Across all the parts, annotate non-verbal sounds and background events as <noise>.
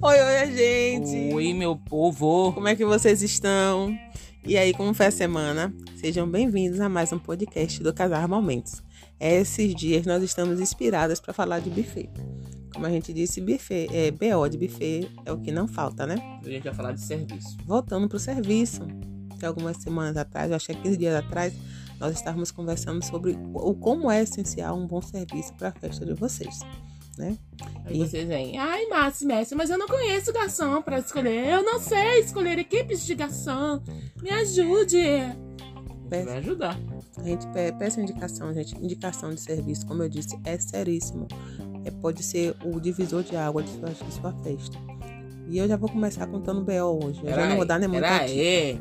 Oi, oi, gente. Oi, meu povo. Como é que vocês estão? E aí, como foi a semana? Sejam bem-vindos a mais um podcast do Casar Momentos. Esses dias nós estamos inspiradas para falar de buffet. Como a gente disse, buffet, é, BO de buffet é o que não falta, né? A gente vai falar de serviço. Voltando para o serviço. De algumas semanas atrás, eu acho que 15 dias atrás, nós estávamos conversando sobre o como é essencial um bom serviço para a festa de vocês né? Aí e... vocês vêm, ai, Márcio Messi, mas eu não conheço garçom para escolher. Eu não sei escolher equipes de garçom. Me ajude. Peça, vai ajudar. A gente peça indicação, gente. Indicação de serviço, como eu disse, é seríssimo. É, pode ser o divisor de água de sua, de sua festa. E eu já vou começar contando BO hoje. Eu já não vou dar nem muito aqui.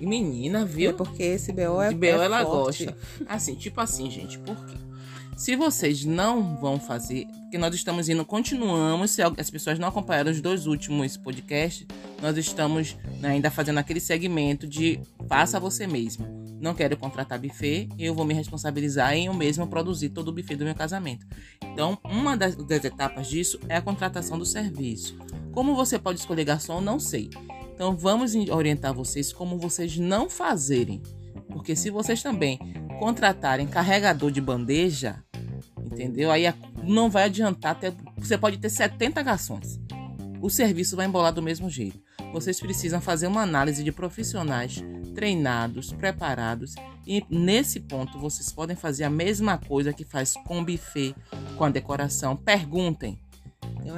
Menina, viu? É porque esse BO é. De BO é ela forte. gosta. Assim, tipo assim, gente, por quê? Se vocês não vão fazer, porque nós estamos indo, continuamos, se as pessoas não acompanharam os dois últimos podcasts, nós estamos né, ainda fazendo aquele segmento de faça você mesmo. Não quero contratar buffet, eu vou me responsabilizar em eu mesmo produzir todo o buffet do meu casamento. Então, uma das, das etapas disso é a contratação do serviço. Como você pode escolher garçom, não sei. Então, vamos orientar vocês como vocês não fazerem. Porque se vocês também contratarem carregador de bandeja, Entendeu? Aí não vai adiantar ter. Você pode ter 70 garçons. O serviço vai embolar do mesmo jeito. Vocês precisam fazer uma análise de profissionais treinados, preparados. E nesse ponto vocês podem fazer a mesma coisa que faz com o buffet, com a decoração. Perguntem.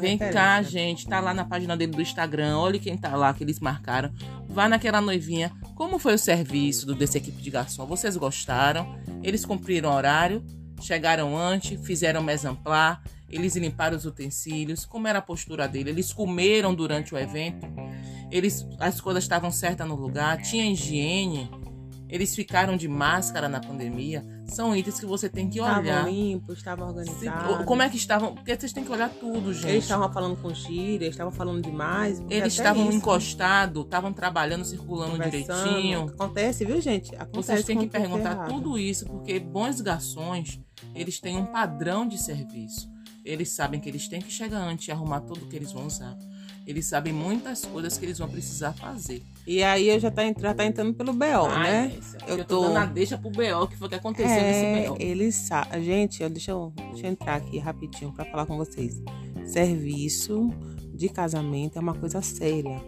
Vem cá, gente. Tá lá na página dele do Instagram. Olha quem tá lá que eles marcaram. Vá naquela noivinha. Como foi o serviço do, dessa equipe de garçom? Vocês gostaram? Eles cumpriram o horário? Chegaram antes, fizeram mesamplar, eles limparam os utensílios, como era a postura dele? Eles comeram durante o evento, eles, as coisas estavam certas no lugar, tinha higiene, eles ficaram de máscara na pandemia. São itens que você tem que olhar. Estavam limpos, estavam organizados. Como é que estavam? Porque vocês têm que olhar tudo, gente. Eles estavam falando com gíria, eles estavam falando demais. Eles estavam encostados, estavam trabalhando, circulando direitinho. Acontece, viu, gente? Acontece vocês têm que perguntar tudo isso, porque bons garçons, eles têm um padrão de serviço. Eles sabem que eles têm que chegar antes e arrumar tudo que eles vão usar. Eles sabem muitas coisas que eles vão precisar fazer. E aí eu já tá, já tá entrando pelo BO, Ai, né? eu, eu tô, tô dando a deixa pro BO, que foi o que aconteceu é, nesse BO. Eles sabem. Gente, deixa eu, deixa eu entrar aqui rapidinho para falar com vocês. Serviço de casamento é uma coisa séria.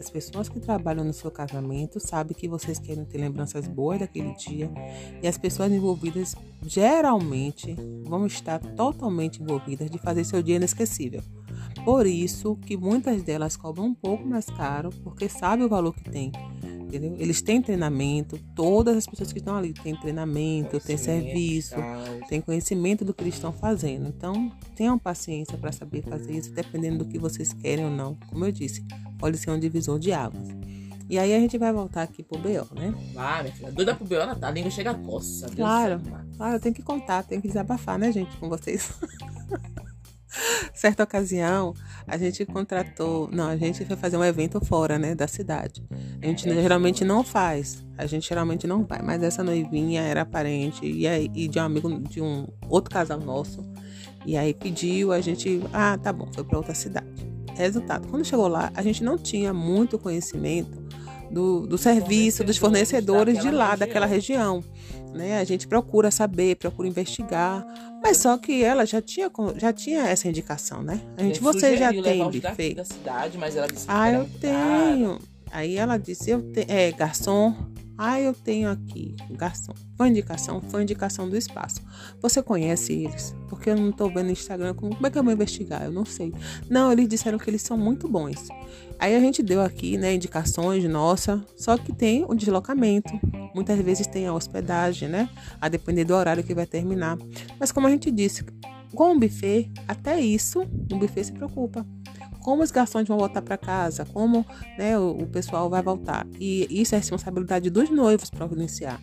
As pessoas que trabalham no seu casamento sabem que vocês querem ter lembranças boas daquele dia e as pessoas envolvidas geralmente vão estar totalmente envolvidas de fazer seu dia inesquecível. Por isso que muitas delas cobram um pouco mais caro, porque sabem o valor que tem. Entendeu? Eles têm treinamento, todas as pessoas que estão ali têm treinamento, têm serviço, têm conhecimento do que eles estão fazendo. Então, tenham paciência para saber fazer isso, dependendo do que vocês querem ou não. Como eu disse, pode ser um divisor de águas. E aí a gente vai voltar aqui pro BO, né? Vai, minha filha. Doida pro BO, a língua chega a coça. Claro, claro, eu tenho que contar, tenho que desabafar, né, gente, com vocês. <laughs> <laughs> certa ocasião, a gente contratou. Não, a gente foi fazer um evento fora, né, da cidade. A gente geralmente não faz. A gente geralmente não vai. Mas essa noivinha era parente e, e de um amigo de um outro casal nosso. E aí pediu, a gente. Ah, tá bom, foi para outra cidade. Resultado: quando chegou lá, a gente não tinha muito conhecimento do, do serviço, dos fornecedores de lá, daquela região. Né? A gente procura saber, procura investigar, mas só que ela já tinha, já tinha essa indicação, né? A gente, você já tem buffet. Da cidade, mas ela disse ah, eu tenho. Aí ela disse, eu tenho, é, garçom, ah, eu tenho aqui, garçom. Foi indicação, foi indicação do espaço. Você conhece eles? Porque eu não tô vendo no Instagram. Como, como é que eu vou investigar? Eu não sei. Não, eles disseram que eles são muito bons. Aí a gente deu aqui, né, indicações, nossa, só que tem o deslocamento. Muitas vezes tem a hospedagem, né? A depender do horário que vai terminar. Mas como a gente disse, com o buffet, até isso, o buffet se preocupa como os garçons vão voltar para casa, como né, o, o, pessoal vai voltar. E isso é responsabilidade dos noivos providenciar.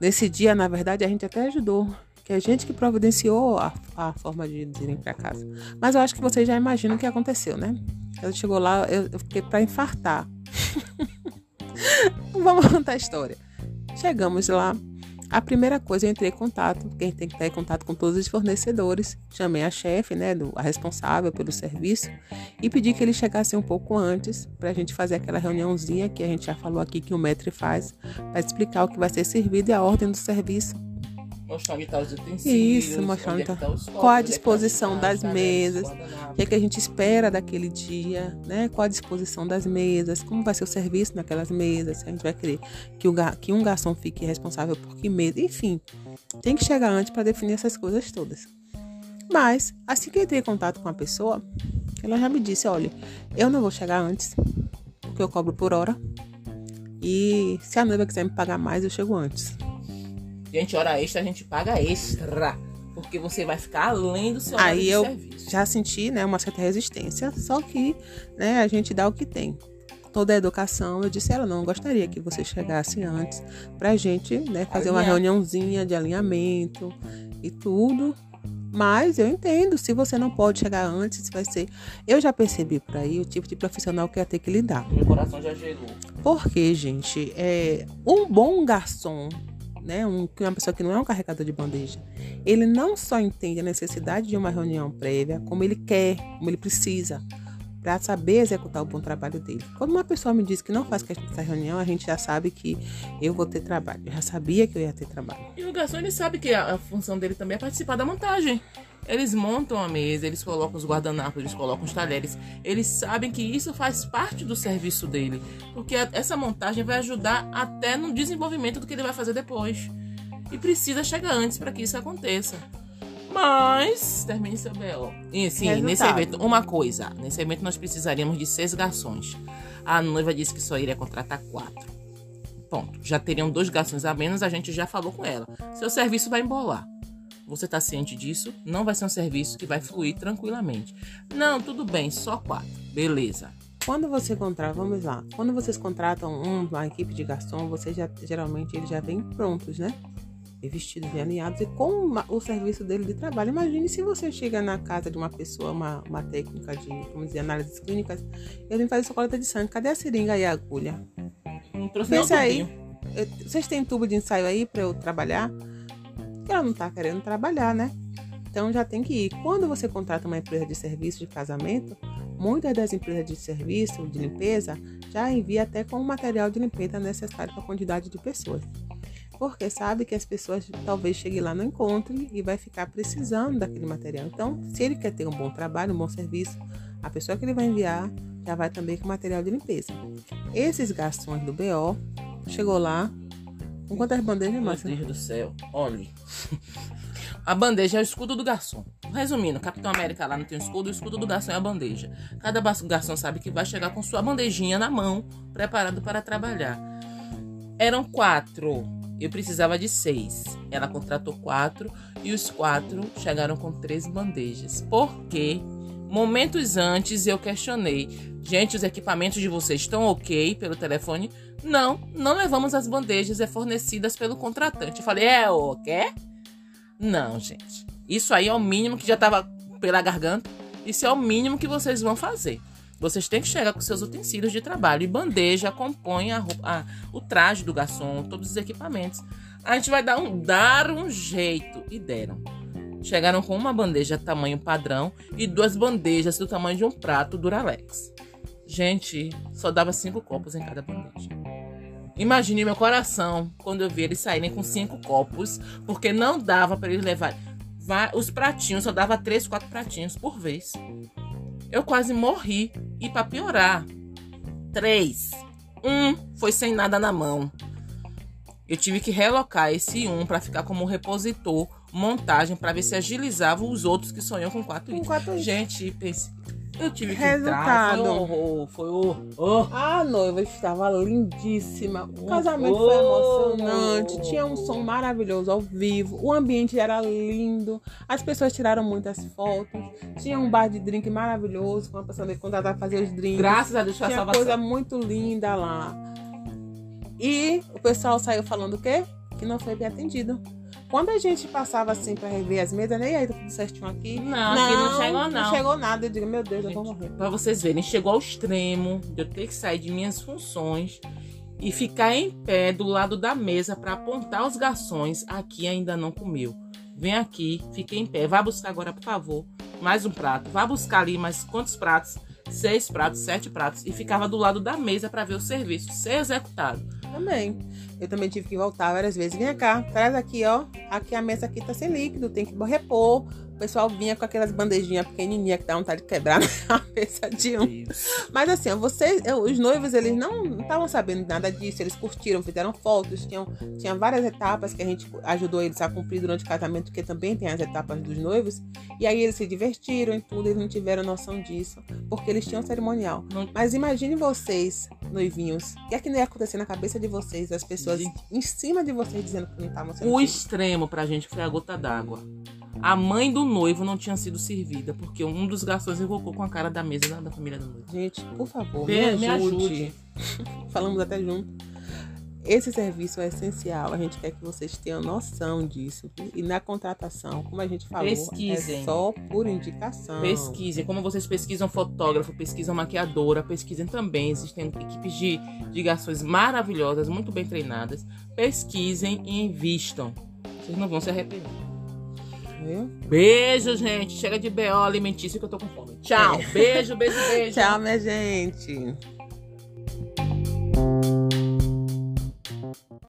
Nesse dia, na verdade, a gente até ajudou, que a gente que providenciou a, a forma de irem para casa. Mas eu acho que vocês já imaginam o que aconteceu, né? Ela chegou lá, eu, eu fiquei para infartar. <laughs> Vamos contar a história. Chegamos lá, A primeira coisa, eu entrei em contato, quem tem que estar em contato com todos os fornecedores. Chamei a chefe, né, do, a responsável pelo serviço, e pedi que ele chegasse um pouco antes para a gente fazer aquela reuniãozinha que a gente já falou aqui que o Metri faz, para explicar o que vai ser servido e a ordem do serviço Mostrar onde tá os utensílios. Isso, mostrar onde é tá, tá copos, qual a onde é tá disposição as das mesas, guardanapos. o que é que a gente espera daquele dia, né? Qual a disposição das mesas, como vai ser o serviço naquelas mesas, se a gente vai querer que, o, ga- que um garçom fique responsável por que mesa, enfim. Tem que chegar antes para definir essas coisas todas. Mas, assim que eu entrei em contato com a pessoa, ela já me disse, olha, eu não vou chegar antes, porque eu cobro por hora. E se a noiva quiser me pagar mais, eu chego antes. Gente, hora extra a gente paga extra. Porque você vai ficar além do seu Aí eu serviço. já senti, né, uma certa resistência, só que, né, a gente dá o que tem. Toda a educação, eu disse ela, não, gostaria que você chegasse antes pra gente, né, fazer uma Alinhar. reuniãozinha de alinhamento e tudo. Mas eu entendo, se você não pode chegar antes, vai ser. Eu já percebi por aí o tipo de profissional que ia ter que lidar. Meu coração já gelou. Porque, gente, é um bom garçom, né, um, uma pessoa que não é um carregador de bandeja, ele não só entende a necessidade de uma reunião prévia, como ele quer, como ele precisa, para saber executar o bom trabalho dele. Quando uma pessoa me diz que não faz questão dessa reunião, a gente já sabe que eu vou ter trabalho. Eu já sabia que eu ia ter trabalho. E o garçom, ele sabe que a, a função dele também é participar da montagem. Eles montam a mesa, eles colocam os guardanapos, eles colocam os talheres. Eles sabem que isso faz parte do serviço dele. Porque essa montagem vai ajudar até no desenvolvimento do que ele vai fazer depois. E precisa chegar antes para que isso aconteça. Mas, termine seu B.O. E sim, Resultado. nesse evento, uma coisa. Nesse evento nós precisaríamos de seis garçons. A noiva disse que só iria contratar quatro. Ponto. Já teriam dois garçons a menos, a gente já falou com ela. Seu serviço vai embolar. Você tá ciente disso? Não vai ser um serviço que vai fluir tranquilamente. Não, tudo bem, só quatro. Beleza. Quando você contrata, vamos lá, quando vocês contratam um- uma equipe de garçom, vocês já geralmente eles já vêm prontos, né? E vestidos e alinhados e com uma- o serviço dele de trabalho. Imagine se você chega na casa de uma pessoa, uma, uma técnica de, vamos dizer, análises clínicas, ele vem fazer sua coleta de sangue. Cadê a seringa e a agulha? Não trouxe Pensa aí. tubinho. Eu- Vocês têm tubo de ensaio aí para eu trabalhar? Ela não tá querendo trabalhar, né? Então já tem que ir. Quando você contrata uma empresa de serviço de casamento, muitas das empresas de serviço de limpeza já envia até com o material de limpeza necessário para a quantidade de pessoas. Porque sabe que as pessoas talvez cheguem lá não encontrem e vai ficar precisando daquele material. Então, se ele quer ter um bom trabalho, um bom serviço, a pessoa que ele vai enviar já vai também com material de limpeza. Esses garçons do BO chegou lá com quantas bandejas, Meu Márcia? Deus do céu. Olhe. <laughs> A bandeja é o escudo do garçom. Resumindo, Capitão América lá não tem o escudo, o escudo do garçom é a bandeja. Cada garçom sabe que vai chegar com sua bandejinha na mão, preparado para trabalhar. Eram quatro. Eu precisava de seis. Ela contratou quatro e os quatro chegaram com três bandejas. Por quê? Momentos antes eu questionei. Gente, os equipamentos de vocês estão ok pelo telefone? Não, não levamos as bandejas é fornecidas pelo contratante. Eu falei, é o quê? Não, gente. Isso aí é o mínimo que já tava pela garganta. Isso é o mínimo que vocês vão fazer. Vocês têm que chegar com seus utensílios de trabalho. E bandeja compõe a a- o traje do garçom, todos os equipamentos. A gente vai dar um, dar um jeito. E deram. Chegaram com uma bandeja tamanho padrão e duas bandejas do tamanho de um prato Duralex. Gente, só dava cinco copos em cada bandeja. Imagine meu coração quando eu vi eles saírem com cinco copos, porque não dava para eles levarem. Va- Os pratinhos só dava três, quatro pratinhos por vez. Eu quase morri. E para piorar, três. Um foi sem nada na mão. Eu tive que relocar esse um para ficar como repositor, montagem, para ver se agilizava os outros que sonham com quatro Com itens. quatro itens. Gente, pense, eu tive que Resultado. entrar. Foi horror, foi horror. A noiva estava lindíssima. O Um casamento foi emocionante. Tinha um som maravilhoso ao vivo. O ambiente era lindo. As pessoas tiraram muitas fotos. Tinha um bar de drink maravilhoso. Com a pessoa que contratar fazer os drinks. Graças a Deus foi a Tinha salvação. coisa muito linda lá. E o pessoal saiu falando o quê? Que não foi bem atendido. Quando a gente passava assim pra rever as mesas, nem aí tá tudo certinho aqui. Não, aqui não chegou, não. Não chegou nada. Eu digo, meu Deus, eu vou Gente, morrer. Pra vocês verem, chegou ao extremo de eu ter que sair de minhas funções e ficar em pé do lado da mesa para apontar os garçons. Aqui ainda não comeu. Vem aqui, fique em pé. Vá buscar agora, por favor, mais um prato. Vá buscar ali mais quantos pratos? Seis pratos, sete pratos. E ficava do lado da mesa para ver o serviço ser executado. Também. Eu também tive que voltar várias vezes. Vem cá, traz aqui, ó. Aqui a mesa aqui tá sem líquido, tem que repor pessoal vinha com aquelas bandejinhas pequenininhas que dá vontade de quebrar <laughs> na cabeça de um. Mas assim, vocês, os noivos, eles não estavam sabendo nada disso, eles curtiram, fizeram fotos, tinham, tinha várias etapas que a gente ajudou eles a cumprir durante o casamento, que também tem as etapas dos noivos. E aí eles se divertiram e tudo, eles não tiveram noção disso, porque eles tinham cerimonial. Mas imagine vocês, noivinhos, o que é que não ia acontecer na cabeça de vocês, as pessoas em cima de vocês dizendo que não estavam sendo. O extremo pra gente foi a gota d'água. A mãe do noivo não tinha sido servida, porque um dos garçons invocou com a cara da mesa da, família do noivo. Gente, por favor, me, me ajude. ajude. <laughs> Falamos até junto. Esse serviço é essencial. A gente quer que vocês tenham noção disso. E na contratação, como a gente falou, Pesquisem. é só por indicação. Pesquisem. Como vocês pesquisam fotógrafo, pesquisam maquiadora, pesquisem também. Existem equipes de, de garçons maravilhosas, muito bem treinadas. Pesquisem e invistam. Vocês não vão se arrepender. Viu? Beijo, gente. Chega de BO alimentício que eu tô com fome. Tchau. É. Beijo, beijo, <laughs> beijo. Tchau, minha gente.